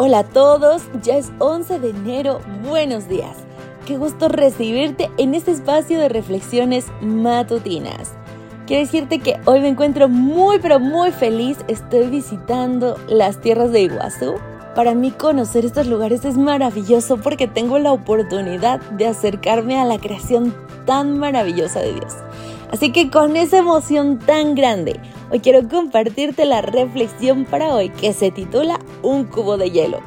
Hola a todos, ya es 11 de enero, buenos días. Qué gusto recibirte en este espacio de reflexiones matutinas. Quiero decirte que hoy me encuentro muy pero muy feliz, estoy visitando las tierras de Iguazú. Para mí conocer estos lugares es maravilloso porque tengo la oportunidad de acercarme a la creación tan maravillosa de Dios. Así que con esa emoción tan grande, hoy quiero compartirte la reflexión para hoy que se titula Un cubo de hielo.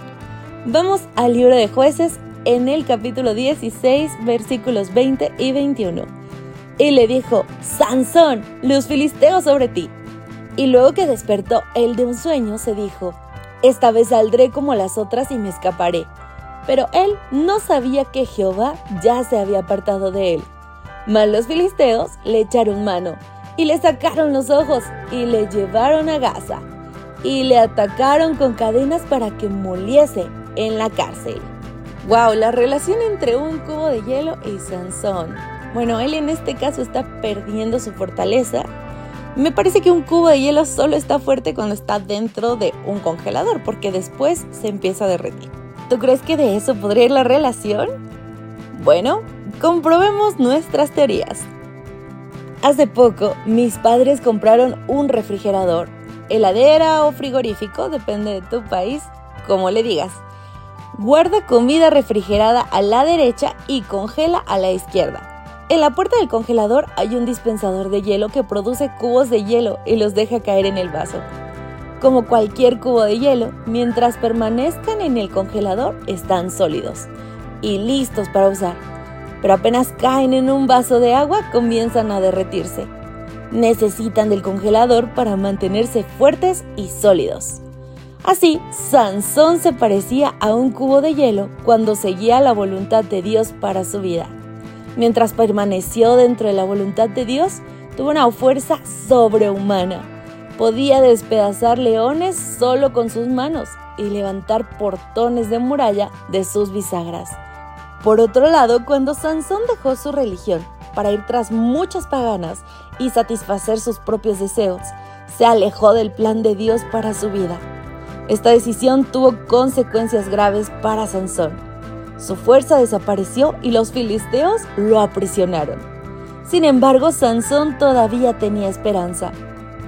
Vamos al libro de jueces en el capítulo 16 versículos 20 y 21. Y le dijo, Sansón, los filisteos sobre ti. Y luego que despertó él de un sueño, se dijo, esta vez saldré como las otras y me escaparé. Pero él no sabía que Jehová ya se había apartado de él. Mas los filisteos le echaron mano y le sacaron los ojos y le llevaron a Gaza y le atacaron con cadenas para que moliese en la cárcel. Wow, la relación entre un cubo de hielo y Sansón. Bueno, él en este caso está perdiendo su fortaleza. Me parece que un cubo de hielo solo está fuerte cuando está dentro de un congelador, porque después se empieza a derretir. ¿Tú crees que de eso podría ir la relación? Bueno, comprobemos nuestras teorías. Hace poco, mis padres compraron un refrigerador, heladera o frigorífico, depende de tu país, como le digas. Guarda comida refrigerada a la derecha y congela a la izquierda. En la puerta del congelador hay un dispensador de hielo que produce cubos de hielo y los deja caer en el vaso. Como cualquier cubo de hielo, mientras permanezcan en el congelador están sólidos y listos para usar pero apenas caen en un vaso de agua comienzan a derretirse. Necesitan del congelador para mantenerse fuertes y sólidos. Así, Sansón se parecía a un cubo de hielo cuando seguía la voluntad de Dios para su vida. Mientras permaneció dentro de la voluntad de Dios, tuvo una fuerza sobrehumana. Podía despedazar leones solo con sus manos y levantar portones de muralla de sus bisagras. Por otro lado, cuando Sansón dejó su religión para ir tras muchas paganas y satisfacer sus propios deseos, se alejó del plan de Dios para su vida. Esta decisión tuvo consecuencias graves para Sansón. Su fuerza desapareció y los filisteos lo aprisionaron. Sin embargo, Sansón todavía tenía esperanza.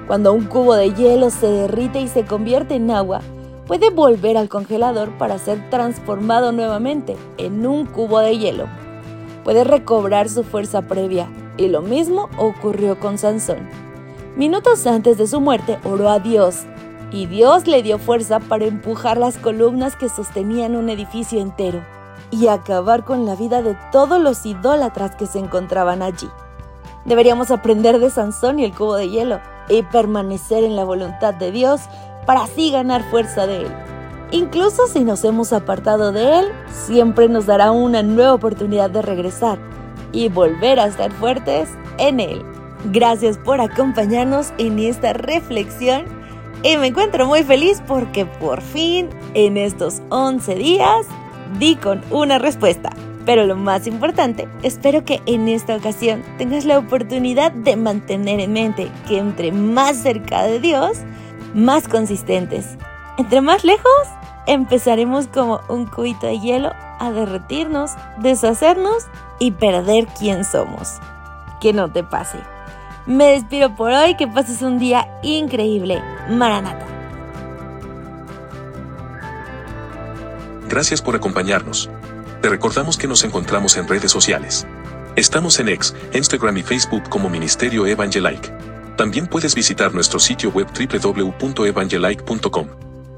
Cuando un cubo de hielo se derrite y se convierte en agua, puede volver al congelador para ser transformado nuevamente en un cubo de hielo. Puede recobrar su fuerza previa, y lo mismo ocurrió con Sansón. Minutos antes de su muerte oró a Dios, y Dios le dio fuerza para empujar las columnas que sostenían un edificio entero y acabar con la vida de todos los idólatras que se encontraban allí. Deberíamos aprender de Sansón y el cubo de hielo y permanecer en la voluntad de Dios para así ganar fuerza de Él. Incluso si nos hemos apartado de Él, siempre nos dará una nueva oportunidad de regresar y volver a estar fuertes en Él. Gracias por acompañarnos en esta reflexión y me encuentro muy feliz porque por fin en estos 11 días di con una respuesta. Pero lo más importante, espero que en esta ocasión tengas la oportunidad de mantener en mente que entre más cerca de Dios, más consistentes. Entre más lejos, empezaremos como un cubito de hielo a derretirnos, deshacernos y perder quién somos. Que no te pase. Me despido por hoy, que pases un día increíble. Maranata. Gracias por acompañarnos. Te recordamos que nos encontramos en redes sociales. Estamos en X, Instagram y Facebook como Ministerio Evangelike. También puedes visitar nuestro sitio web www.evangelike.com.